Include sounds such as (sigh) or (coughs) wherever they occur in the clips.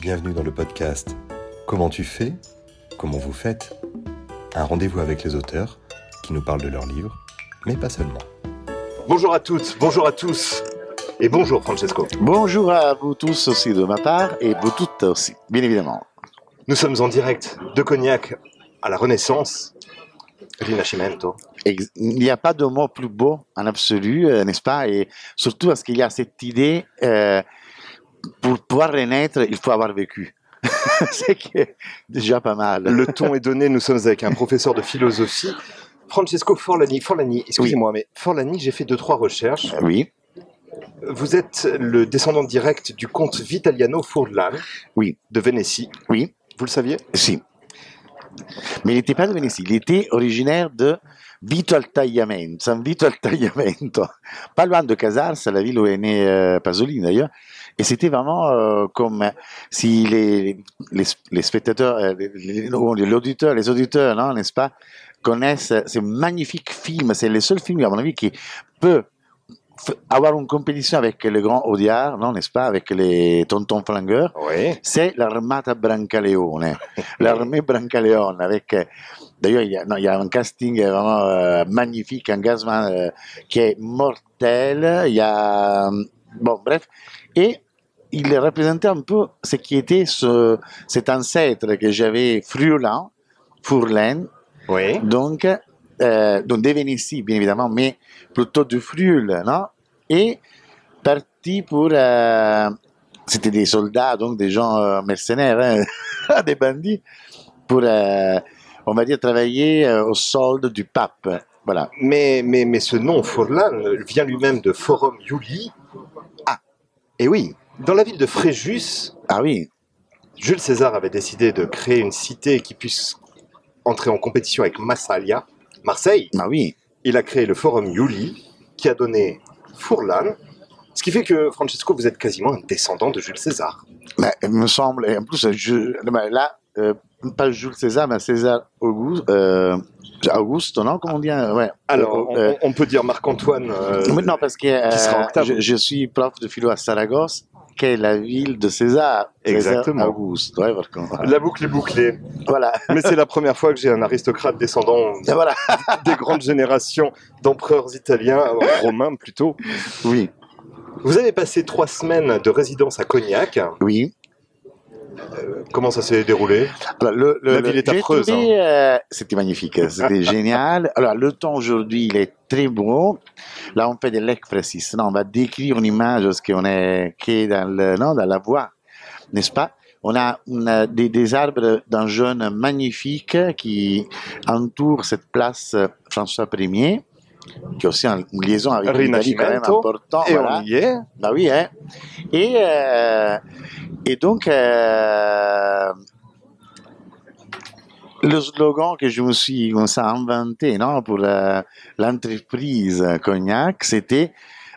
Bienvenue dans le podcast Comment tu fais Comment vous faites Un rendez-vous avec les auteurs qui nous parlent de leurs livres, mais pas seulement. Bonjour à toutes, bonjour à tous. Et bonjour Francesco. Bonjour à vous tous aussi de ma part et vous toutes aussi, bien évidemment. Nous sommes en direct de Cognac à la Renaissance, Rinascimento. Il n'y a pas de mot plus beau en absolu, euh, n'est-ce pas? Et surtout parce qu'il y a cette idée, euh, pour pouvoir renaître, il faut avoir vécu. (laughs) C'est déjà pas mal. Le ton est donné, nous sommes avec un professeur de philosophie, Francesco Forlani. Forlani, excusez-moi, mais Forlani, j'ai fait deux, trois recherches. Euh, Oui, Vous êtes le descendant direct du comte Vitaliano Furlan oui, de Vénétie. oui, Vous le saviez? Si. Mais il n'était pas de Vénétie, il était originaire de Vito al Tagliamento, San Vito al Tagliamento, pas loin de Casars, la ville où est né euh, Pasolini d'ailleurs. Et c'était vraiment euh, comme si les, les, les spectateurs, euh, les- les- l'auditeur, les auditeurs, non, n'est-ce pas, connaissent ce magnifique film. C'est le seul film, à mon avis, qui peut avoir une compétition avec le grand Audiard, non, n'est-ce pas, avec les tontons flingueurs Oui. c'est l'Armata Brancaleone. (laughs) L'armée Brancaleone, avec. euh, D'ailleurs, il, y a- non, il y a un casting vraiment euh, magnifique, un gazman euh, qui est mortel. Il y a. Bon, bref. Et il représentait un peu ce qui était ce, cet ancêtre que j'avais Friulan, Fourlaine, Oui. donc, euh, donc des Vénéties, bien évidemment, mais plutôt du Friul, non? Et parti pour... euh, c'était des soldats, donc des gens euh, mercenaires, hein, (laughs) des bandits, pour, euh, on va dire, travailler au solde du pape. Voilà. Mais, mais, mais ce nom, Furlan, vient lui-même de Forum Iuli. Ah. Et oui, dans la ville de Fréjus, Ah oui, Jules César avait décidé de créer une cité qui puisse entrer en compétition avec Massalia, Marseille. ah oui. Il a créé le Forum Iuli, qui a donné Furlan. Ce qui fait que, Francesco, vous êtes quasiment un descendant de Jules César. Mais, il me semble, et en plus, je, ben, là, euh, pas Jules César, mais César Auguste, euh, Auguste, non Comment on dit ouais. Alors, on, Euh, on peut dire Marc-Antoine. euh, non, parce que euh, je, je suis prof de philo à Saragosse, la ville de César. César Exactement. Auguste. Ouais. La boucle est bouclée. Voilà. Mais c'est la première fois que j'ai un aristocrate descendant (laughs) voilà. des grandes générations d'empereurs italiens, romains plutôt. Oui. Vous avez passé trois semaines de résidence à Cognac. Oui. Comment ça s'est déroulé Alors, le, le- La le- ville est affreuse, hein. euh, C'était magnifique. C'était génial. (laughs) Alors, le temps aujourd'hui, il est très beau. Là, on fait de l'expressis. Non, on va décrire une image parce qu'on est, qui est dans, le, non, dans la voie, n'est-ce pas? On a, des, des arbres d'un jaune magnifique qui entourent cette place euh, François Ier, qui est aussi en une liaison avec l'Italie quand même important. Et voilà. on y est. Bah oui, hein. Et, euh, et donc, euh, le slogan que je me suis inventé non, pour l'entreprise Cognac, c'était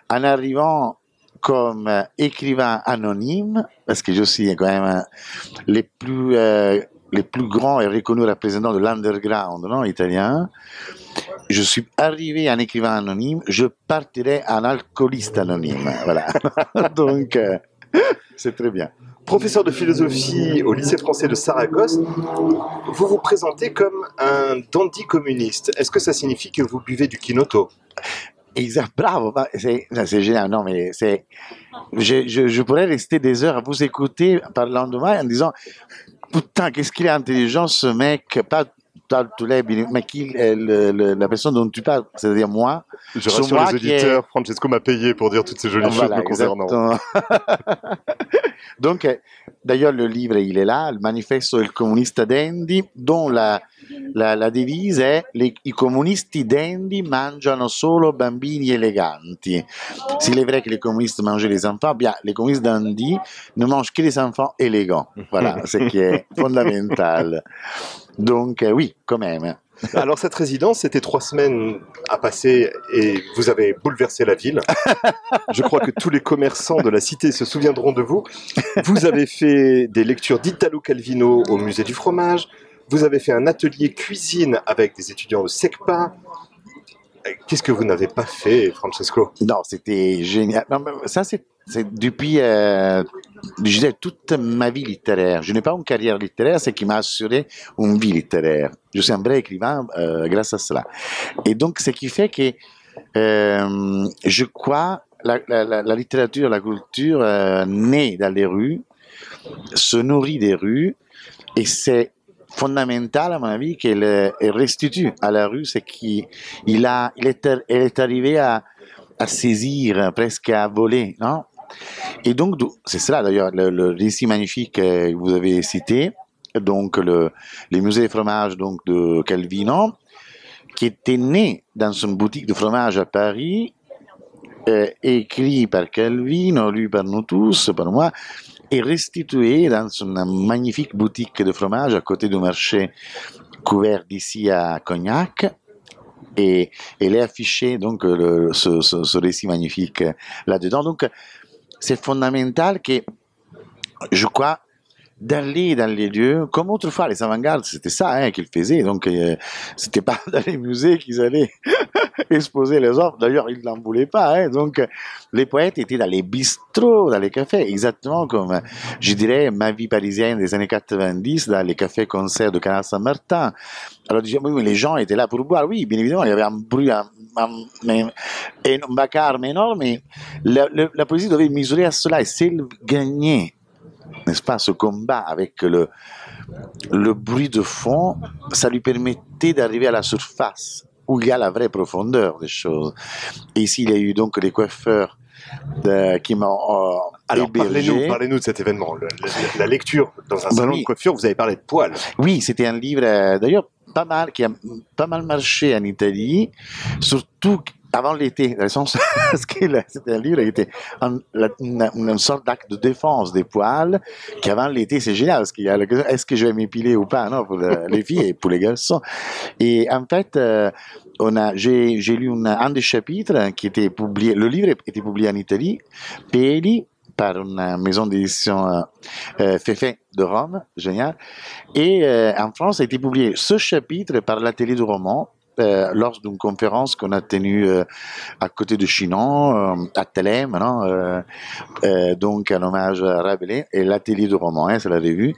en arrivant comme écrivain anonyme, parce que je suis quand même les plus, euh, les plus grands et reconnus représentants de l'underground non, italien, je suis arrivé en écrivain anonyme, je partirai en alcooliste anonyme. (laughs) Voilà. (laughs) Donc, euh, c'est très bien. Professeur de philosophie au lycée français de Saragosse, vous vous présentez comme un dandy communiste. Est-ce que ça signifie que vous buvez du Kinoto? Exact, bravo, bah, c'est génial. Non, mais c'est, je, je, je pourrais rester des heures à vous écouter par le lendemain en disant, putain, qu'est-ce qu'il est intelligent ce mec, pas pas tous les, mais qui, est le- le- la personne dont tu parles, c'est-à-dire moi? Je Sur rassure moi les qui est- auditeurs, Francesco m'a payé pour dire toutes ces jolies Voilà, choses me concernant. (laughs) Donc, d'ailleurs, le livre, il est là, le Manifesto del Comunista Dandy, dont la, la, la devise è les, i comunisti dandy mangiano solo bambini eleganti. S'il est vrai que les communistes mangent les enfants, bien, les communistes dandy ne mangent que les enfants élégants. Voilà, (laughs) ce qui est fondamental. Donc, oui, quand même. Alors cette résidence, c'était trois semaines à passer et vous avez bouleversé la ville. Je crois que tous les commerçants de la cité se souviendront de vous. Vous avez fait des lectures d'Italo Calvino au musée du fromage. Vous avez fait un atelier cuisine avec des étudiants au SECPA. Qu'est-ce que vous n'avez pas fait, Francesco? Non, c'était génial. Ça, c'est depuis euh, je dirais, toute ma vie littéraire. Je n'ai pas une carrière littéraire, c'est qui m'a assuré une vie littéraire. Je suis un vrai écrivain euh, grâce à cela. Et donc, ce qui fait que euh, je crois la, la, littérature, la culture naît dans les rues, se nourrit des rues, et c'est fondamental à mon avis qu'elle restitue à la rue ce qui il il est, elle est arrivé à, saisir presque à voler non? Et donc, c'est cela d'ailleurs, le, récit magnifique que vous avez cité, donc le, les musées des fromages donc, de Calvino, qui était né dans une boutique de fromage à Paris, euh, écrit par Calvino, lu par nous tous, par moi, et restitué dans une magnifique boutique de fromage à côté du marché couvert d'ici à Cognac. Et, elle est affiché donc ce, ce, ce, récit magnifique là-dedans. Donc c'est fondamental que, je crois, d'aller dans les lieux, comme autrefois les avant-gardes, c'était ça hein, qu'ils faisaient. Donc, euh, c'était pas (laughs) dans les musées qu'ils allaient (laughs) exposer les œuvres. D'ailleurs, ils n'en voulaient pas. Hein. Donc, les poètes étaient dans les bistrots, dans les cafés, exactement comme, je dirais, ma vie parisienne des années 90, dans les cafés-concerts de Canal Saint-Martin. Alors, oui, les gens étaient là pour boire. Oui, bien évidemment, il y avait un bruit, un, un, un vacarme énorme, mais la, la, poésie devait mesurer à cela. Et s'il gagnait n'est-ce pas, ce combat avec le, le bruit de fond, ça lui permettait d'arriver à la surface, où il y a la vraie profondeur des choses. Et ici, il y a eu donc les coiffeurs de, qui m'ont euh, Alors parlez-nous, parlez-nous de cet événement, la, lecture dans un salon de coiffure. Vous avez parlé de poils. Oui, c'était un livre euh, d'ailleurs pas mal qui a pas mal marché en Italie, surtout avant l'été, dans (laughs) que c'était un livre qui était une, sorte d'acte de défense des poils, qui avant l'été, c'est génial, parce qu'il y a est-ce que je vais m'épiler ou pas, non, pour les filles et pour les garçons. Et en fait, euh, on a, j'ai, lu un des chapitres qui était publié, le livre était publié en Italie, Peli, par une maison d'édition euh, euh Fefe de Rome, génial. Et euh, en France, a été publié ce chapitre par l'atelier du roman, euh, lors d'une conférence qu'on a tenue euh, à côté de Chinon, euh, à Telem, donc un hommage à Rabelais, et l'atelier du roman, hein, c'est la revue.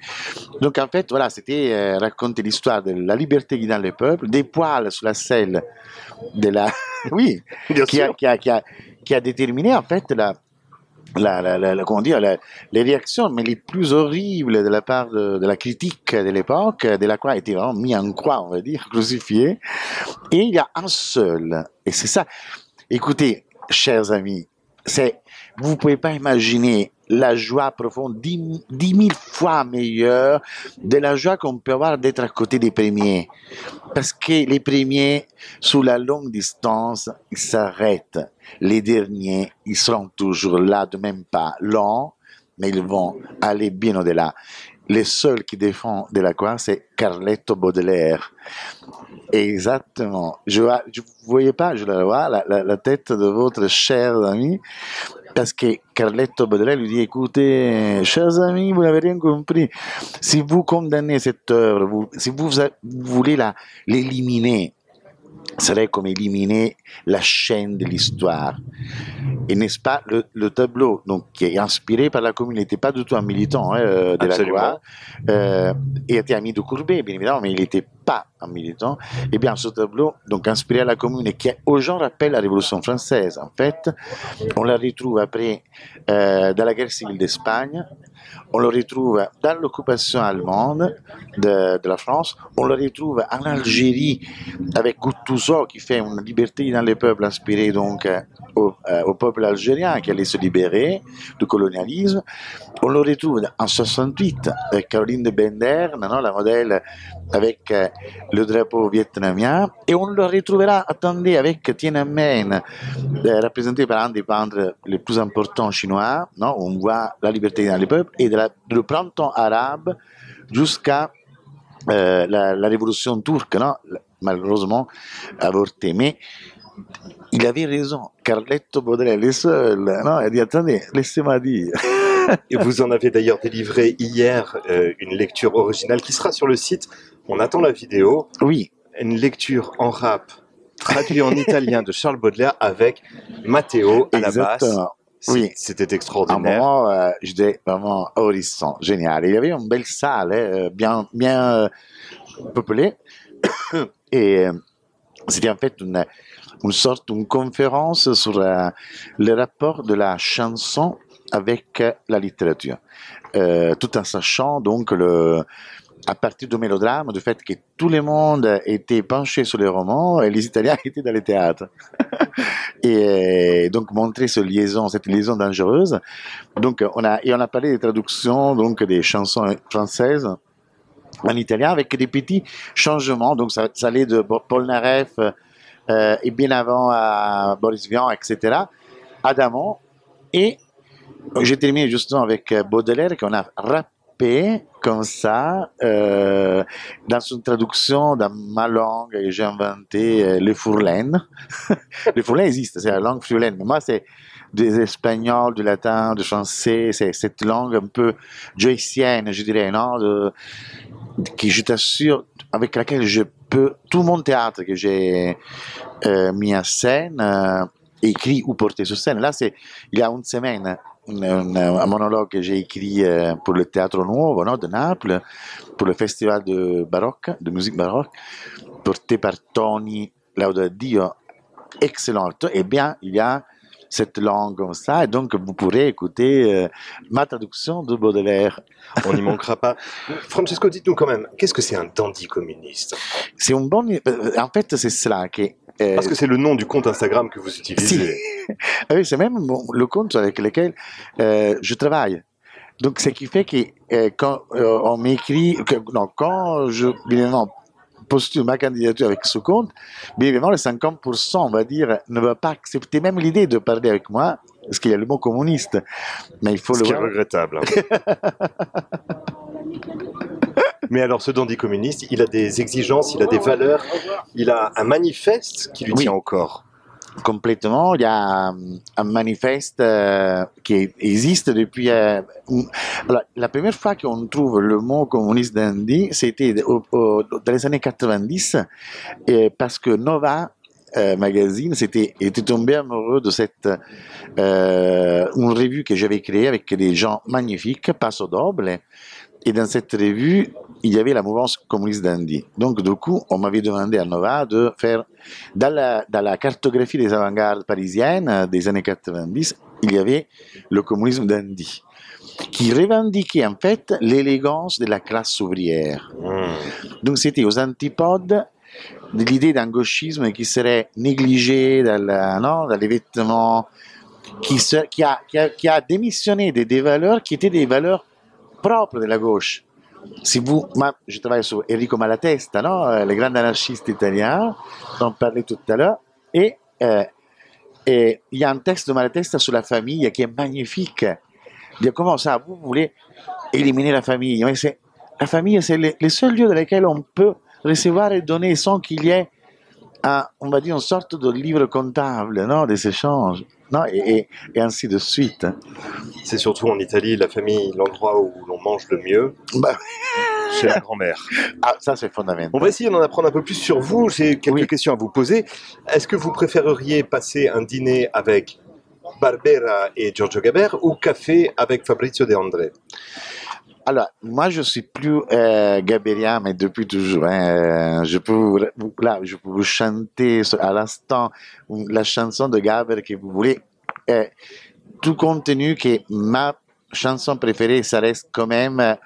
Donc en fait, voilà, c'était raconter l'histoire de la liberté guidant le peuple, des poils sur la selle de la... (laughs) oui, qui a, qui, a, qui, a, qui a déterminé en fait la, la, la, la, comment dire, les réactions, mais les plus horribles de la part de, de la critique de l'époque, de la croix était vraiment mis en croix, on va dire, (laughs) crucifié. Et il y a un seul, et c'est ça. Écoutez, chers amis, c'est, vous pouvez pas imaginer la joie profonde, dix, dix mille fois meilleure de la joie qu'on peut avoir d'être à côté des premiers. Parce que les premiers, sous la longue distance, ils s'arrêtent. Les derniers, ils seront toujours là de même pas, lents, mais ils vont aller bien au-delà. Le seul qui défend de la croix, c'est Carletto Baudelaire. Exactement. Je ne voyais pas, je la vois, la, la, tête de votre cher ami, parce que Carletto Baudelaire lui dit, écoutez, chers amis, vous n'avez rien compris. Si vous condamnez cette œuvre, vous, si vous, vous voulez l'éliminer, serait comme éliminer la chaîne de l'histoire. Et n'est-ce pas, le, le, tableau donc, qui est inspiré par la commune n'était pas du tout un militant hein, euh, de Absolument. la loi, euh, il était ami de Courbet, bien évidemment, mais il n'était pas un militant. Eh bien, ce tableau, donc inspiré à la commune qui aux gens rappelle la Révolution française, en fait, on la retrouve après euh, dans la guerre civile d'Espagne, on le retrouve dans l'occupation allemande de, la France, on le retrouve en Algérie avec Gouttouzo qui fait une liberté dans les peuples inspirée donc au, euh, au, peuple algérien qui allait se libérer du colonialisme. On le retrouve en 68 avec Caroline de Bender, la modèle avec euh, le drapeau vietnamien, et on le retrouvera, attendez, avec Tiananmen, euh, représenté par un des peintres les plus importants chinois, non, on voit la liberté dans les peuples, et de, le printemps arabe jusqu'à euh, la, révolution turque, non, malheureusement avortée. Mais il avait raison. Carletto Baudelaire, les seuls. Non, il dit attendez, laissez-moi dire. Et vous en avez d'ailleurs délivré hier euh, une lecture originale qui sera sur le site. On attend la vidéo. Oui. Une lecture en rap traduite en (laughs) italien de Charles Baudelaire avec Matteo à la basse. Oui. C'était À un extraordinaire. moment, euh, j'étais vraiment horizon, génial. Il y avait une belle salle, hein, bien, bien euh, peuplée. (coughs) Et euh, c'était en fait une, une sorte une conférence sur euh, le rapport de la chanson avec euh, la littérature. Euh, tout en sachant donc le, à partir du mélodrame, du fait que tout le monde était penché sur les romans et les Italiens (laughs) étaient dans les théâtres. (laughs) et euh, donc montrer cette liaison, cette liaison dangereuse. Donc on a et on a parlé des traductions donc des chansons françaises en italien avec des petits changements. Donc ça, ça allait de Naref euh, et bien avant à Boris Vian, etc. Adamant et j'ai terminé justement avec Baudelaire qu'on a rappé comme ça euh, dans une traduction dans ma langue que j'ai inventé euh, le fourlaine. (laughs) le fourlaine existe, c'est la langue fourlaine, mais moi c'est des espagnols, du latin, du français, c'est cette langue un peu joycienne, je dirais, non, qui je t'assure, avec laquelle je peux, tout mon théâtre que j'ai euh, mis en scène, écrit ou porté sur scène, là c'est, il y a une semaine, un, monologue que j'ai écrit euh, pour le Théâtre Nuovo non, de Naples, pour le festival de baroque, de musique baroque, porté par Tony Laudadio, excellent. Eh bien, il y a cette langue comme ça, et donc vous pourrez écouter euh, ma traduction de Baudelaire. On n'y manquera pas. Francesco, dites-nous quand même, qu'est-ce que c'est un dandy communiste? C'est un bon... euh, En fait, c'est cela que... Parce que c'est le nom du compte Instagram que vous utilisez. Ah oui, c'est même le compte avec lequel euh, je travaille. Donc, ce qui fait que euh, quand euh, on m'écrit, non, quand je évidemment, postule ma candidature avec ce compte, bien évidemment, le 50%, on va dire, ne va pas accepter même l'idée de parler avec moi, parce qu'il y a le mot communiste. Mais il faut Ce le qui est regrettable. (laughs) Mais alors, ce dandy communiste, il a des exigences, il a des valeurs, il a un manifeste qui lui Oui. tient au corps. complètement. Il y a un manifeste euh, qui existe depuis. euh, alors, la première fois qu'on trouve le mot communiste d'Andy, c'était dans les années 90, et parce que Nova. euh, magazine c'était était tombé amoureux de cette euh, une revue que j'avais créée avec des gens magnifiques Passo Doble et dans cette revue il y avait la mouvance communiste d'Andy donc du coup on m'avait demandé à Nova de faire dans la, dans la cartographie des avant-gardes parisiennes euh, des années 90, il y avait le communisme d'Andy, qui revendiquait en fait l'élégance de la classe ouvrière. Hmm. Donc c'était aux antipodes de l'idée d'un gauchisme qui serait négligé dans, la- non, dans les vêtements, qui, se- qui, a, qui, a, qui a démissionné des, des valeurs qui étaient des valeurs propres de la gauche. Si vous, moi, je travaille sur Enrico Malatesta, euh, le grand anarchiste italien, dont on parlait tout à l'heure, euh, et il y a un texte de Malatesta sur la famille qui est magnifique. Dit comment ça, vous voulez éliminer la famille Mais La famille, c'est le, le seul lieu dans lequel on peut recevoir et donner sans qu'il y ait, on va dire, une sorte de livre comptable, non, des échanges, non, et, ainsi de suite. C'est surtout en Italie, la famille, l'endroit où l'on mange le mieux, Bah, (laughs) chez la grand-mère. ah, ça, c'est fondamental. On va essayer d'en apprendre un peu plus sur vous. J'ai quelques Oui. questions à vous poser. Est-ce que vous préféreriez passer un dîner avec Barbera et Giorgio Gaber ou café avec Fabrizio De André? Alors, moi, je suis plus euh, gabérien, mais depuis toujours. hein, euh, je peux vous, là, je peux vous chanter à l'instant la chanson de Gaber que vous voulez. Euh, tout compte tenu que ma chanson préférée, ça reste quand même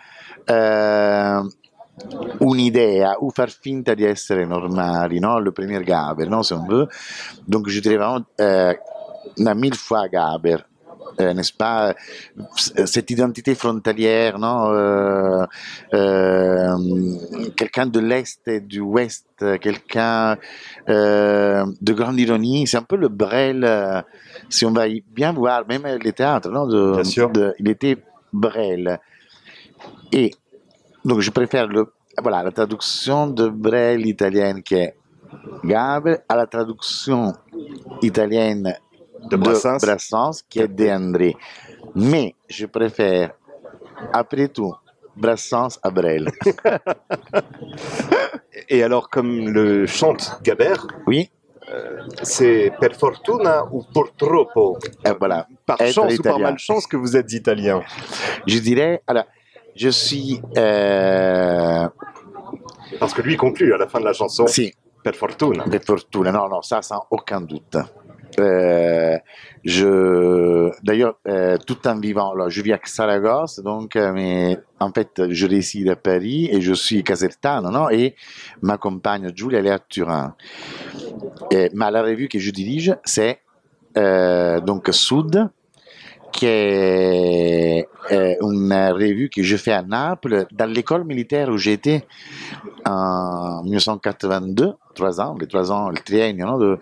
euh, un'idea ou far finta di essere normali, no? Le premier Gaber, no? Si on veut. Donc, je dirais vraiment euh, mille fois Gaber. Euh, n'est-ce pas, c- cette identité frontalière, non euh, euh, quelqu'un de l'Est et du Ouest, quelqu'un euh, de grande ironie, c'est un peu le Brel, euh, si on va bien voir, même les théâtres, non de, Bien sûr. de- il était Brel. Et donc je préfère le, voilà, la traduction de Brel italienne qui est Gaber à la traduction italienne De Brassens. Brassens qui est De André. Mais je préfère, après tout, Brassens à Brel. (laughs) Et alors, comme le chante Gaber, Oui, euh, c'est per fortuna ou purtroppo Et voilà. Par Être chance ou par italien. malchance que vous êtes italien? Je dirais, alors, je suis, euh, Parce que lui conclut à la fin de la chanson si, per fortuna. per fortuna, non, non, ça sans aucun doute. Euh, je, d'ailleurs, euh, tout en vivant, je vis à Saragosse, donc, euh, mais en fait, je réside à Paris et je suis casertano, non? Et ma compagne Giulia, elle est à Turin. Et, la revue que je dirige, c'est donc Sud, qui est euh, une revue que je fais à Naples, dans l'école militaire où j'étais en 1982, trois ans, les trois ans, le triennio,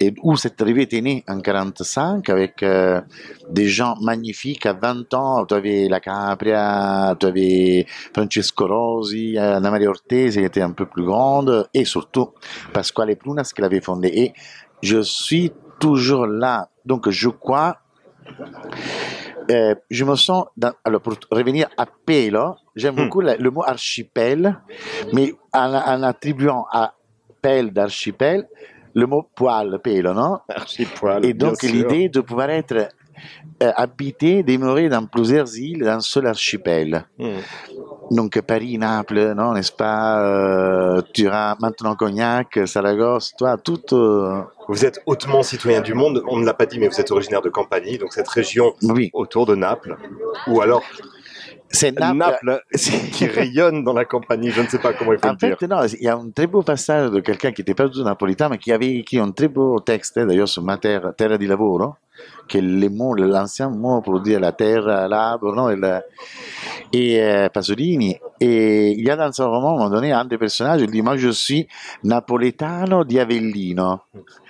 et où cette revue était née en 45 avec euh, des gens magnifiques à 20 ans. Tu avais la Capria, tu avais Francesco Rosi, euh, Anna Maria Ortese qui était un peu plus grande et surtout Pasquale Plunas qui l'avait fondée. Et je suis toujours là. Donc je crois euh, je me sens, dans- alors pour revenir à Pelo, j'aime Hmm. beaucoup la- le mot archipel, mais en, en attribuant à pelle d'archipel le mot poil, pelo, non? Archipoil. Et donc l'idée de pouvoir être habité, demeurer dans plusieurs îles, dans un seul archipel. Hmm. Donc Paris, Naples, non, n'est-ce pas euh, Turin, maintenant Cognac, Saragosse, toi, tout. euh, Vous êtes hautement citoyen du monde. On ne l'a pas dit, mais vous êtes originaire de Campanie, donc cette région oui, autour de Naples. Ou alors c'est Naples. Qui (laughs) rayonne dans la Campanie. Je ne sais pas comment il faut En le dire. fait, non, il y a un très beau passage de quelqu'un qui n'était pas du tout napolitain, mais qui avait écrit un très beau texte, d'ailleurs, sur ma terre, terre di lavoro, qui est le mot, l'ancien mot pour dire la terre, l'arbre, non, et, euh, Pasolini. Et il y a dans ce roman, à un moment donné, un des personnages, il dit, moi je suis napoletano di Avellino.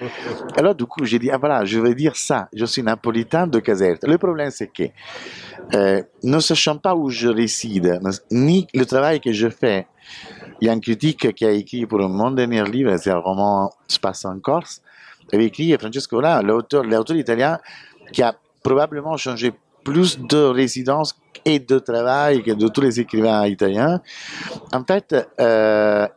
(laughs) Alors, du coup, j'ai dit, ah voilà, je vais dire ça, je suis napolitain de Caserta. Le problème, c'est que, euh, ne sachant pas où je réside, ni le travail que je fais, il y a un critique qui a écrit pour mon dernier livre, c'est un roman se passe en Corse, avait écrit Francesco Là, l'auteur, l'auteur italien qui a probablement changé plus de résidence et de travail que de tous les écrivains italiens. En fait, euh,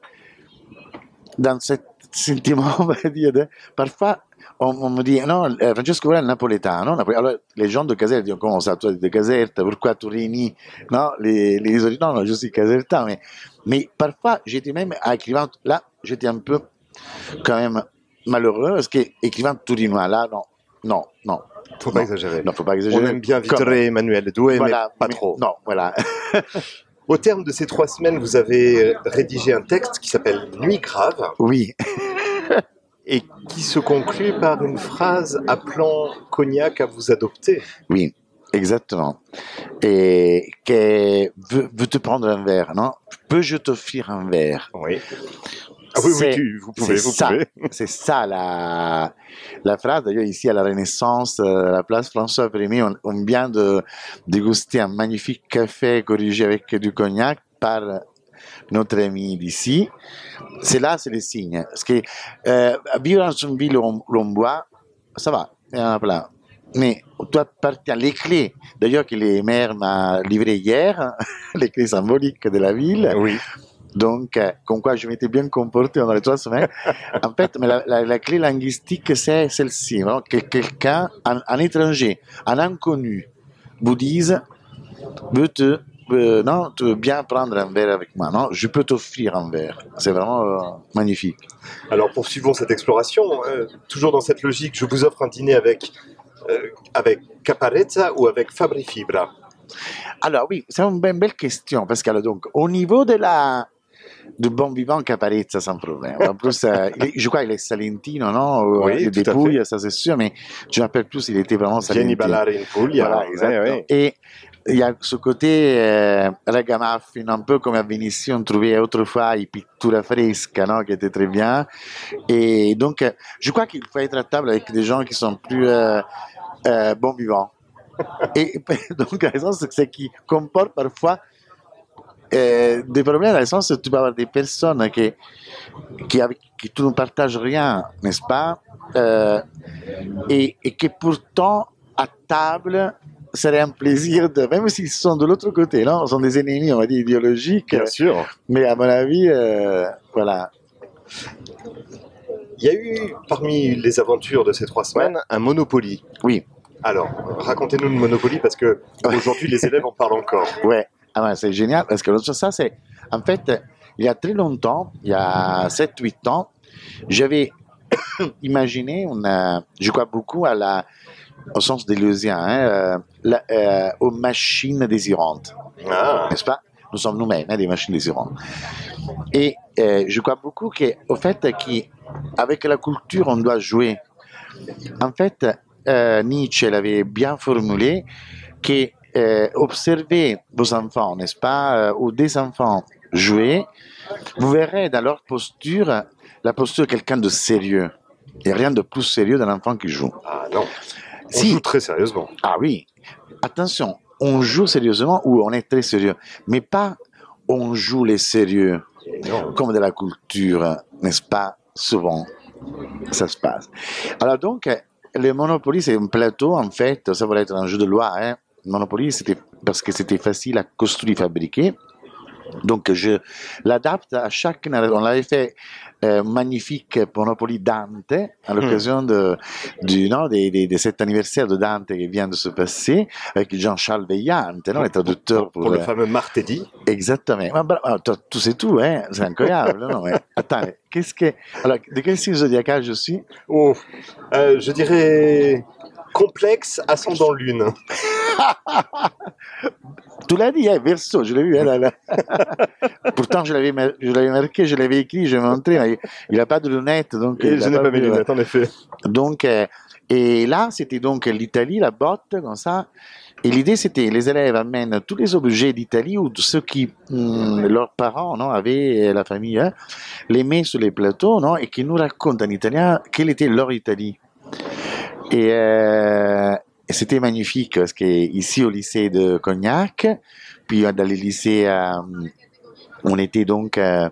dans ce sentiment, (laughs) on va dire, parfois on, me dit non, euh, Francesco est napoletano. Napole- Alors les gens de Caserta disent comment ça, toi de Caserta, pourquoi tu réunis non, les, non, non, je suis Caserta, mais, parfois j'étais même écrivain, là j'étais un peu quand même malheureux parce que écrivain tourinois, là non, non, non, Faut pas Non. exagérer. non, faut pas On exagérer. aime bien Comme- Vittorio Emmanuel Doué, voilà, mais pas mais- trop. Non, voilà. (laughs) Au terme de ces trois semaines, vous avez rédigé un texte qui s'appelle Nuit grave (laughs) Oui, et qui se conclut par une phrase appelant Cognac à vous adopter. oui, exactement. Et que veux, veux te prendre un verre, non? Peux-je t'offrir un verre? Oui. Ah oui, oui, tu- vous pouvez, c'est vous ça. pouvez. (laughs) C'est ça la, la phrase. D'ailleurs, ici à la Renaissance, euh, à la place François Ier, on, on vient de déguster un magnifique café corrigé avec du cognac par notre ami d'ici. C'est là, c'est le signe. Parce que euh, vivre dans une ville où on, boit, ça va, il y en a plein. Mais toi, partir les clés, d'ailleurs que les maires m'a livré hier, (laughs) les clés symboliques de la ville, Oui. Donc, euh, comme quoi je m'étais bien comporté pendant les trois semaines. (laughs) en fait, mais la, la- la clé linguistique, c'est celle-ci. Que quelqu'un, un, un étranger, un inconnu, vous dise, veux te, euh, non, tu veux bien prendre un verre avec moi. Non, je peux t'offrir un verre. C'est vraiment euh, magnifique. Alors poursuivons cette exploration. Euh, toujours dans cette logique, je vous offre un dîner avec, avec Caparezza ou avec Fabri Fibra? Alors oui, c'est une belle question parce que alors, donc au niveau de la du bon vivant Caparezza sans problème. En plus, euh, (laughs) je crois qu'il est salentino, non? Oui, Il est tout. Pouilles, ça c'est sûr, mais je me rappelle plus s'il était vraiment Vieni salentino. ballare in Puglia. Voilà, ouais. Et il y a ce côté euh, ragamuffin, un peu comme à Venise, on trouvait autrefois les pittura fresca, non, qui était très bien. Et donc, euh, je crois qu'il faut être à table avec des gens qui sont plus euh, euh, bons vivants. (laughs) Et (laughs) donc, la raison, c'est que c'est qui comporte parfois euh, des problèmes, dans le sens où tu peux avoir des personnes qui, qui, avec qui tu ne partages rien, n'est-ce pas? Euh, et, et que pourtant, à table, serait un plaisir, de, même s'ils sont de l'autre côté, non sont des ennemis, on va dire, idéologiques, Bien sûr. mais à mon avis, euh, voilà. Il y a eu, parmi les aventures de ces trois semaines, un Monopoly. Oui. Alors, racontez-nous le Monopoly parce que aujourd'hui les élèves en parlent encore. Ouais, ah ouais, c'est génial parce que l'autre ça, c'est. En fait, il y a très longtemps, il y a 7-8 ans, j'avais (coughs) imaginé, on a, je crois beaucoup à la, au sens des Leusiens, hein, euh, la- euh, aux machines désirantes, Ah, n'est-ce pas? Nous sommes nous-mêmes hein, des machines désirantes. Et euh, je crois beaucoup qu'au fait qu'avec la culture, on doit jouer. En fait, euh, Nietzsche l'avait bien formulé que euh, observez vos enfants, n'est-ce pas, euh, ou des enfants jouer, vous verrez dans leur posture la posture de quelqu'un de sérieux. Il n'y a rien de plus sérieux d'un enfant qui joue. ah non, on Si. joue très sérieusement. Ah oui, attention, on joue sérieusement ou on est très sérieux, mais pas on joue les sérieux Non. comme de la culture, n'est-ce pas Souvent, ça se passe. Alors donc, euh, le Monopoly, c'est un plateau, en fait, ça va être un jeu de loi. Hein. Monopoly, c'était parce que c'était facile à construire, fabriquer. Donc, je l'adapte à chaque... On l'avait fait euh, magnifique Monopoly Dante à l'occasion de, du, non, de, de- de cet anniversaire de Dante qui vient de se passer avec Jean-Charles Veillante, non, le traducteur pour, Pour le euh, fameux Martedi. Exactement. Ah, toi, tu sais tout, hein? C'est incroyable. non, mais (laughs) attends, qu'est-ce que. Alors, de quel signe zodiacal je suis? Oh, euh, je dirais complexe, ascendant lune. (laughs) Tu l'as dit, hein, verso, je l'ai vu. hein, là. (laughs) Pourtant, je l'avais, mar- je l'avais marqué, je l'avais écrit, je l'ai montré, mais il n'a pas de lunettes. Donc, Et il je n'ai pas mes lunettes, en effet. Donc, euh, et là, c'était donc l'Italie, la botte, comme ça. Et l'idée, c'était les élèves amènent tous les objets d'Italie ou ceux qui, hum, leurs parents, non, avaient, euh, la famille, hein, les met sur les plateaux, non, et qui nous racontent en italien quelle était leur Italie. Et, euh, et c'était magnifique parce que ici au lycée de Cognac, puis dans les lycées, euh, on était donc. euh,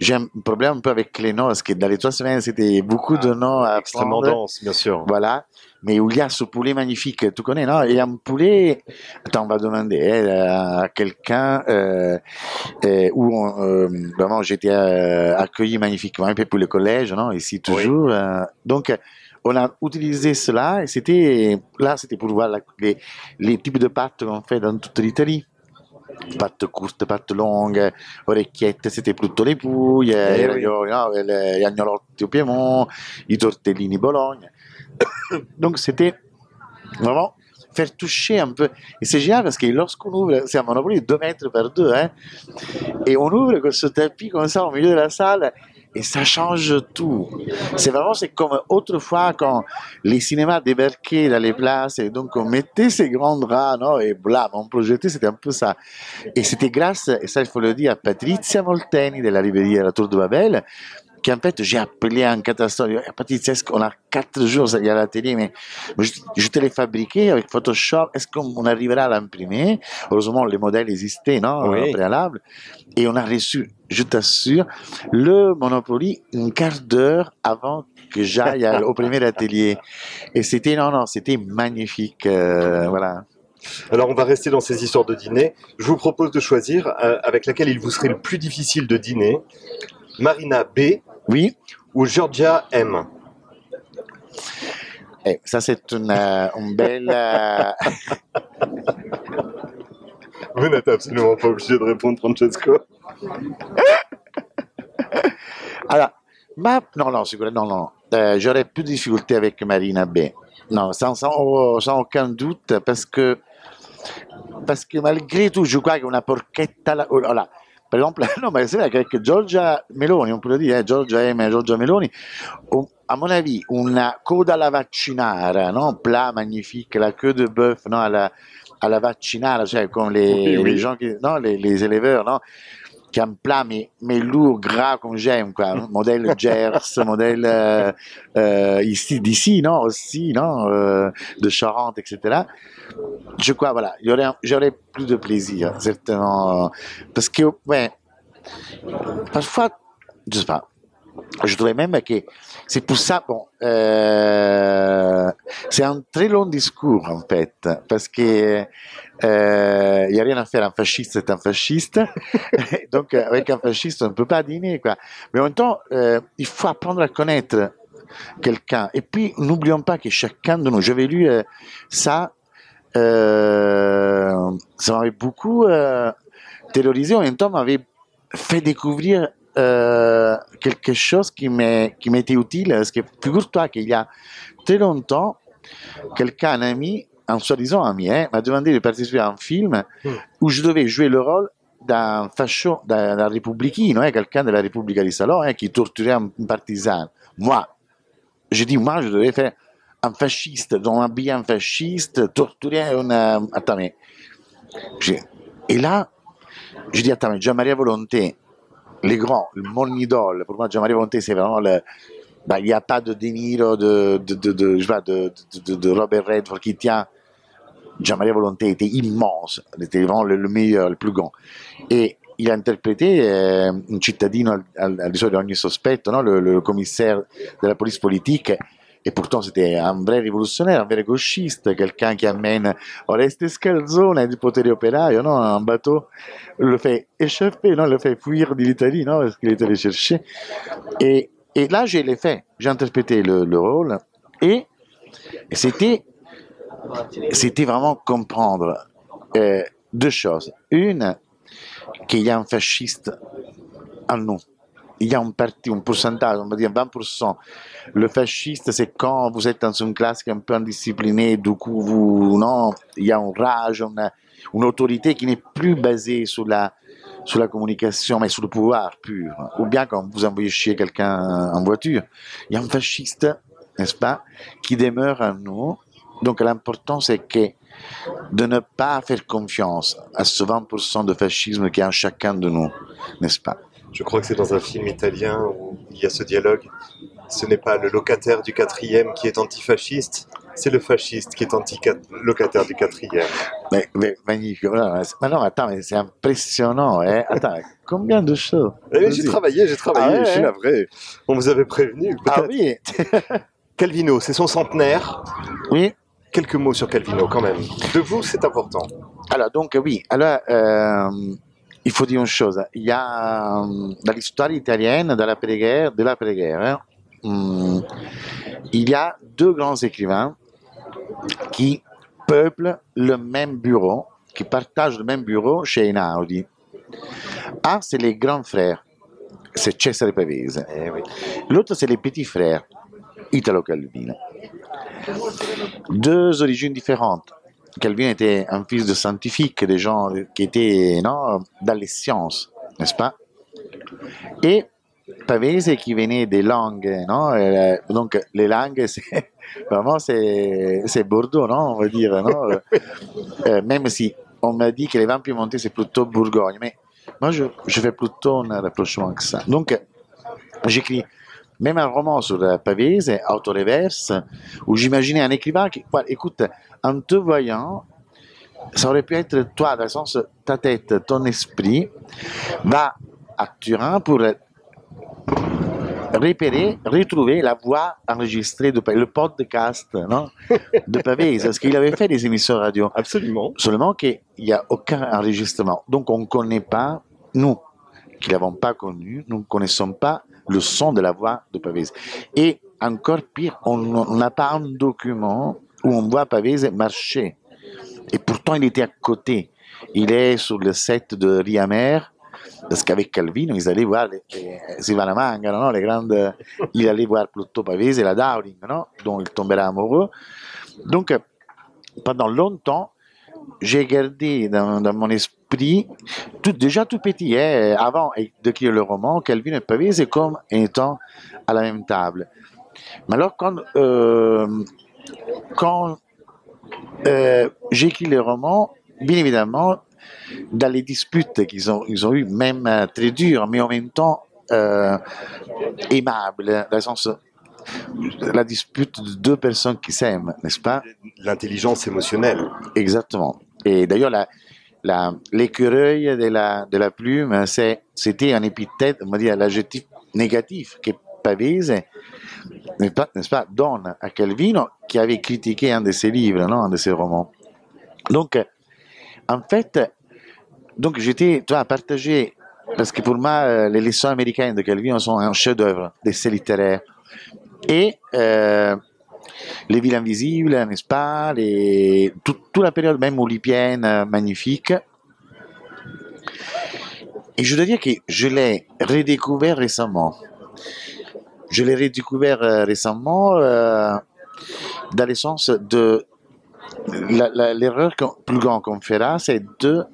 J'ai un problème un peu avec les noms parce que dans les trois semaines, c'était beaucoup de noms à Extrêmement dense, bien sûr. Voilà. Mais où il y a ce poulet magnifique, tu connais, non? Il y a un poulet, attends, on va demander hein, à quelqu'un euh, euh, où on, euh, vraiment j'étais euh, accueilli magnifiquement, un peu pour le collège, non? Ici toujours. euh, donc, on a utilisé cela et c'était, là, c'était pour voir la- les, les types de pâtes qu'on fait dans toute l'Italie. Pâtes courtes, pâtes longues, orecchiette, c'était plutôt le pouilles, Eh i oui. ravioli, no, le- gli agnolotti au Piemont, i tortellini Bologne. (coughs) Donc c'était vraiment faire toucher un peu. Et c'est génial parce que lorsqu'on ouvre, c'est un Monopoly de 2 mètres par 2, hein, et on ouvre ce tapis comme ça au milieu de la salle, et ça change tout. C'est vraiment, c'est comme autrefois quand les cinémas débarquaient dans les places, et donc on mettait ces grands draps, non, et blam, on projetait, c'était un peu ça. Et c'était grâce, et ça il faut le dire, à Patrizia Molteni de la librairie à la Tour de Babel, qui en fait j'ai appelé en catastrophe. Patrizia, est-ce qu'on a quatre jours, a la télé, mais je, je te l'ai fabriqué avec Photoshop, est-ce qu'on arrivera à l'imprimer? Heureusement, les modèles existaient, non, Oui. au préalable. Et on a reçu, je t'assure, le Monopoly un quart d'heure avant que j'aille à- au premier atelier. Et c'était, non, non, c'était magnifique, euh, voilà. Alors, on va rester dans ces histoires de dîner. Je vous propose de choisir euh, avec laquelle il vous serait le plus difficile de dîner. Marina B Oui, ou Georgia M. eh, ça c'est une, euh, une belle... euh, (laughs) Vous n'êtes absolument pas obligé de répondre, Francesco. (laughs) Alors, ma... non, non, sicuramente, non, non. Euh, J'aurais plus de difficultés avec Marina B. Non, sans, sans, sans aucun doute, parce que, parce que malgré tout, je crois qu'une porchetta, là, oh, là, exemple, non, mais c'est vrai qu'avec Giorgia Meloni, on peut le dire, eh, Giorgia M e Giorgia Meloni, à mon avis, una coda alla vaccinara, no? un plat magnifique, la queue de bœuf no? à, la, à la vaccinara, cioè comme les, Oui, oui. les gens qui, non? les, les éleveurs, non? Un plat mais, mais lourd, gras comme j'aime, quoi. (laughs) Modèle Gers, modèle euh, euh, ici, d'ici, non, aussi, non, euh, de Charente, etc. Je crois, voilà, j'aurais plus de plaisir, certainement. Parce que, ouais, parfois, je sais pas, je trouvais même que c'est pour ça, bon, euh, c'est un très long discours en fait, parce que il n'y a rien à faire, un fasciste c'est un fasciste, (laughs) donc avec un fasciste on ne peut pas dîner, quoi. Mais en même temps, euh, il faut apprendre à connaître quelqu'un. Et puis, n'oublions pas que chacun de nous, j'avais lu euh, ça, euh, ça m'avait beaucoup euh, terrorisé, en même temps m'avait fait découvrir euh, quelque chose qui m'était utile. Parce que figure-toi qu'il y a très longtemps, quelqu'un, un ami, un soi-disant ami, hein, m'a demandé de participer à un film Hmm. où je devais jouer le rôle d'un facho, d'un républicain, hein, quelqu'un de la République di Salon hein, qui torturait un partisan. Moi, j'ai dit, moi, je devais faire un fasciste, dans un bien fasciste, torturer un... euh, Attends, mais... Et là, je dis, attends, mais Jean-Marie Volonté, les grands, mon idole, pour moi, Jean-Marie Volonté, c'est vraiment le... bah, il n'y a pas de De Niro, de, de, de, de- je sais pas, de, de, de- de Robert Redford qui tient. Volonté était immense, était vraiment le, le meilleur, le plus grand. Et il a interprété eh, un cittadino al, di sopra di ogni sospetto, no? le, le commissaire de la police politique. Et pourtant, c'était un vrai révolutionnaire, un vrai gauchiste, quelqu'un qui amène Oreste Scalzone du potere operaio, no? un bateau, le fait échapper, non? le fait fuir de l'Italie, non? parce qu'il allé chercher. Et, et là, l'ai fait. J'ai interprété le, le rôle. Et, et c'était, c'était vraiment comprendre euh, deux choses. Une, qu'il y a un fasciste en nous. Il y a un parti, un pourcentage, on va dire 20%. Le fasciste, c'est quand vous êtes dans une classe qui est un peu indisciplinée, du coup, non, il y a une rage, une, une autorité qui n'est plus basée sur la, sur la communication, mais sur le pouvoir pur. Ou bien quand vous envoyez chier quelqu'un en voiture. Il y a un fasciste, n'est-ce pas, qui demeure en nous. Donc l'important, c'est que de ne pas faire confiance à ce 20% de fascisme qui est en chacun de nous, n'est-ce pas? Je crois que c'est dans un film italien où il y a ce dialogue. Ce n'est pas le locataire du quatrième qui est antifasciste, c'est le fasciste qui est anti-locataire du quatrième. mais, mais, magnifique. C'est- Mais non, attends, mais c'est impressionnant. Hein? Attends, combien de choses? Eh, j'ai travaillé, j'ai travaillé, Ah je suis navré. On vous avait prévenu. Ah oui, Calvino, c'est son centenaire. oui. Quelques mots sur Calvino quand même. De vous, c'est important. Alors, donc, oui. Alors, euh, il faut dire une chose. Il y a, euh, dans l'histoire italienne, dans l'après-guerre, de l'après-guerre, hein, hum, il y a deux grands écrivains qui peuplent le même bureau, qui partagent le même bureau chez Einaudi. Un, c'est les grands frères, c'est Cesare Pavese. Eh oui. L'autre, c'est les petits frères, Italo Calvino. Deux origines différentes. Calvino était un fils de scientifique, des gens qui étaient non, dans les sciences, n'est-ce pas? Et Pavese qui venait des langues, non Euh, donc les langues, (laughs) c'est vraiment c'est, c'est Bordeaux, non On va dire, non? Euh, Même si on m'a dit que les vins piémontais c'est plutôt Bourgogne, mais moi je, je fais plutôt un rapprochement que ça. Donc j'écris même un roman sur Pavese, Autoreverse, où j'imaginais un écrivain qui, voilà, écoute, en te voyant, ça aurait pu être toi, dans le sens, ta tête, ton esprit, va à Turin pour repérer, retrouver la voix enregistrée de le podcast non, de Pavese, parce qu'il avait fait des émissions radio. Absolument. Seulement qu'il n'y a aucun enregistrement. Donc on ne connaît pas, nous qui ne l'avons pas connu, nous ne connaissons pas le son de la voix de Pavese. Et encore pire, on n'a pas un document où on voit Pavese marcher. Et pourtant il était à côté. Il est sur le set de Riamer, parce qu'avec Calvino, ils allaient voir les, Silvana les grandes, il allait voir plutôt Pavese la Dowling, no? dont il tombera amoureux. Donc, pendant longtemps, j'ai gardé dans mon esprit, tout, déjà tout petit, hein, avant d'écrire le roman, Calvin et Pavese comme étant à la même table. Mais alors, quand, euh, quand euh, j'ai écrit le roman, bien évidemment, dans les disputes qu'ils ont, ils ont eu, même euh, très dures, mais en même temps euh, aimables, dans le sens, la dispute de deux personnes qui s'aiment, n'est-ce pas? L'intelligence émotionnelle. Exactement. Et d'ailleurs, la, l'écureuil de la, plume, c'était un épithète, on va dire, l'adjectif négatif que Pavese, n'est-ce pas, donne à Calvino qui avait critiqué un de ses livres, non, un de ses romans. Donc, en fait, donc j'étais, toi, à partager, parce que pour moi, euh, les leçons américaines de Calvino sont un chef-d'œuvre d'essai littéraire. Et euh, les villes invisibles, n'est-ce pas, tout- toute la période même oulipienne, euh, magnifique. Et je dois dire que je l'ai redécouvert récemment. Je l'ai redécouvert euh, récemment euh, dans le sens de l'erreur plus grande qu'on fera, c'est de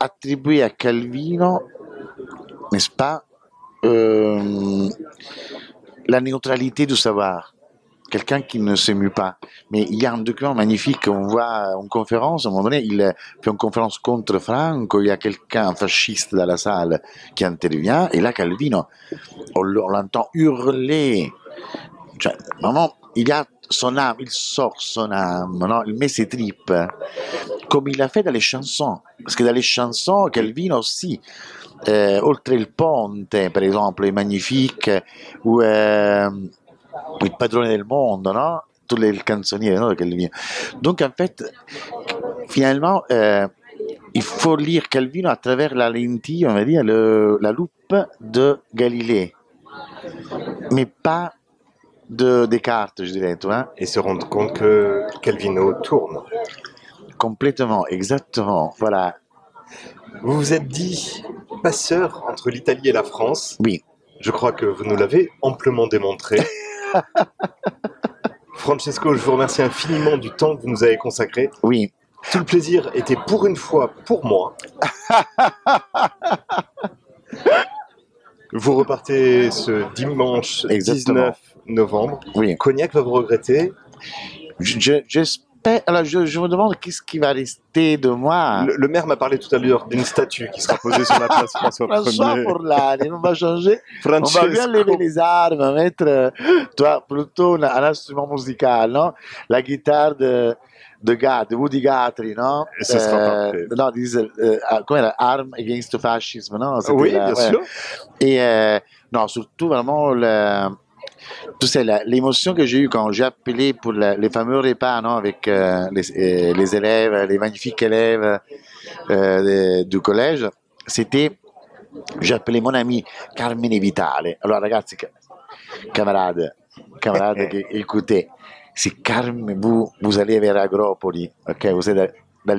attribuer à Calvino, n'est-ce pas, euh, la neutralité du savoir. Quelqu'un qui ne s'émue pas. Mais il y a un document magnifique qu'on voit en conférence. À un moment donné, il fait une conférence contre Franco. Il y a quelqu'un, un fasciste dans la salle, qui intervient. Et là, Calvino, on on l'entend hurler. Vraiment, il y a son âme, il sort son âme, no? il met ses tripes, comme il a fait dans les chansons. Parce que dans les chansons, Calvino aussi, eh, oltre il ponte, per esempio, è magnifique, ou eh, il padrone del mondo, no? Les canzoniere, no? Calvino. Donc, en fait, finalement, euh, il faut lire Calvino à travers la lentille, on va dire, le- la loupe de Galilée, mais pas de Descartes, je dirais, tu vois. Et se rendre compte que Calvino tourne. Complètement, exactement, voilà. Vous vous êtes dit passeur entre l'Italie et la France. Oui. Je crois que vous nous l'avez amplement démontré. (laughs) Francesco, je vous remercie infiniment du temps que vous nous avez consacré. Oui, Tout le plaisir était pour une fois pour moi. (laughs) Vous repartez ce dimanche Exactement. 19 novembre. oui. Cognac va vous regretter. Je- je- J'espère. Alors, je, je me demande qu'est-ce qui va rester de moi. Le, le maire m'a parlé tout à l'heure d'une statue qui sera posée sur la place (laughs) François François Ier. pour l'année, on va changer. On va bien Francesco. lever les armes, mettre, euh, toi, plutôt un, un instrument musical, non? La guitare de, de, de Woody Guthrie, non Et sera parfait. Non, disent, euh, ah, come era Arm Against Fascism, non Oui, la- bien ouais. sûr. Et euh, non, surtout vraiment le, tu sais, l'émotion que j'ai eue quand j'ai appelé pour la- les fameux repas non, avec euh, les, euh, les élèves, les magnifiques élèves euh, de- du collège, c'était, j'ai appelé mon ami Carmine Vitale. Alors ragazzi, ca- camarades, camarades (laughs) qui écoutez, si Carmine, vous, vous allez vers Agropoli, ok, vous êtes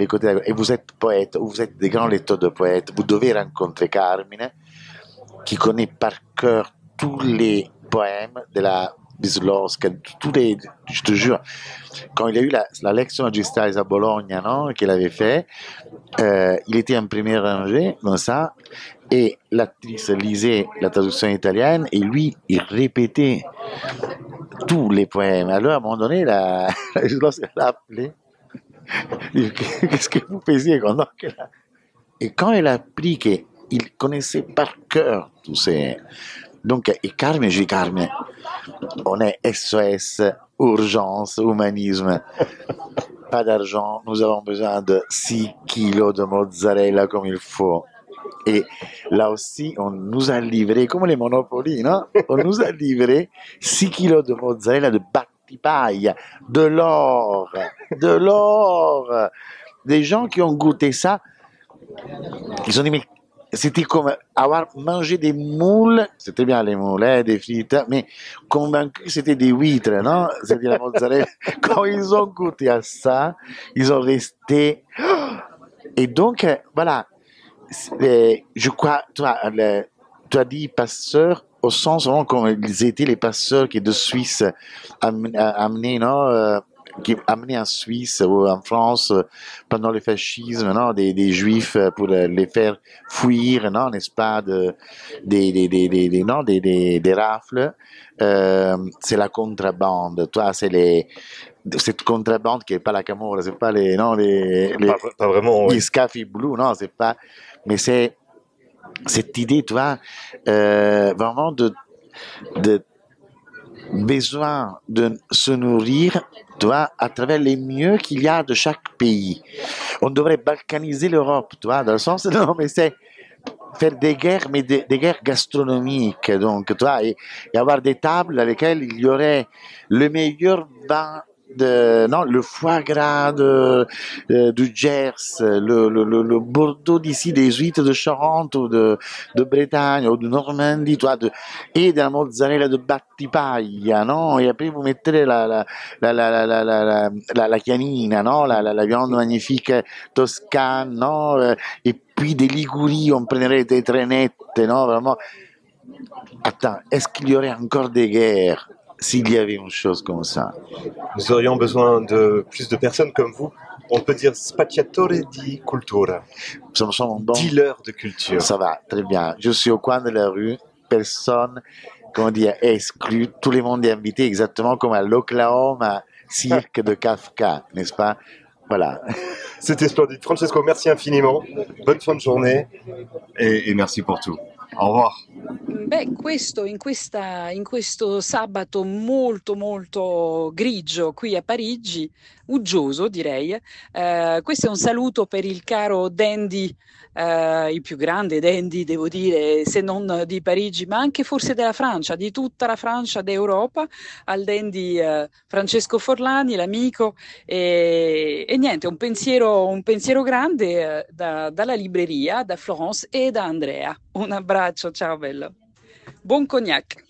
côtés d'Agropoli, et vous êtes poète, ou vous êtes des grands lecteurs de poètes, vous devez rencontrer Carmine, qui connaît par cœur tous les poèmes de la Tous les, je te jure, quand il a eu la, la lection à Bologna, non, qu'il avait fait, euh, il était en première rangée, comme ça, et l'actrice lisait la traduction italienne, et lui, il répétait tous les poèmes. Alors, à un moment donné, la, Bislowska (laughs) l'a appelé. Qu'est-ce que vous faisiez quand Et quand elle a appris qu'il connaissait par cœur tous ces... Donc, et Carmen, je dis Carmen, on est SOS, urgence, humanisme. Pas d'argent, nous avons besoin de 6 kilos de mozzarella comme il faut. Et là aussi, on nous a livré, comme les Monopoly, non On nous a livré 6 kilos de mozzarella de battipaille, de l'or, de l'or. Des gens qui ont goûté ça, ils ont dit, mais c'était comme avoir mangé des moules, c'était bien les moules, hein, des frites, mais convaincu que c'était des huîtres, non? C'est-à-dire la mozzarella. (laughs) Quand ils ont goûté à ça, ils ont resté. Et donc, euh, voilà, euh, je crois, toi, tu as dit passeur au sens vraiment comme ils étaient les passeurs qui de Suisse am- amenés, non euh, qui amenés en Suisse ou en France euh, pendant le fascisme, non, des, des juifs euh, pour euh, les faire fuir, non, n'est-ce pas, de, des, des, des, non, des, des, des rafles. Euh, c'est la contrebande, toi, c'est les, cette contrebande qui est pas la Camorra, c'est pas les, non, les, les, Pas, pas vraiment. oui. non, c'est pas, mais c'est cette idée, euh, vraiment de, de besoin de se nourrir, à travers les mieux qu'il y a de chaque pays. On devrait balkaniser l'Europe, tu vois, dans le sens, (laughs) non, mais c'est faire des guerres, mais des, des guerres gastronomiques, donc, tu vois, et, et avoir des tables à lesquelles il y aurait le meilleur vin non, le foie gras de, euh, du Gers, le, le, le, Bordeaux d'ici, des huîtres de Charente ou de, de Bretagne ou de Normandie, toi, de, et de la mozzarella de Battipaglia, non? Et après, vous mettrez la, la, la, la, la, la, la, la chianina, no? La, la, la viande magnifique toscane, non? Euh, et puis des Liguries, on prendrait des traînettes, non? Attends, est-ce qu'il y aurait encore des guerres? S'il y avait une chose comme ça? Nous aurions besoin de plus de personnes comme vous. On peut dire spacciatore di cultura, Nous sommes bons. dealer de culture. Ça va, très bien. Je suis au coin de la rue, personne, comment dire, exclu, tout le monde est invité, exactement comme à l'Oklahoma cirque de Kafka, n'est-ce pas? Voilà. C'était splendide. Francesco, merci infiniment. Bonne fin de journée. Et, et merci pour tout. Au revoir. Beh, questo, in, questa, in questo sabato molto molto grigio qui a Parigi, uggioso direi, eh, questo è un saluto per il caro Dandy, eh, il più grande Dandy devo dire, se non di Parigi, ma anche forse della Francia, di tutta la Francia, d'Europa, al Dandy eh, Francesco Forlani, l'amico, e, e niente, un pensiero, un pensiero grande eh, da- dalla libreria, da Florence e da Andrea. Un abbraccio, ciao bello. Buon cognac.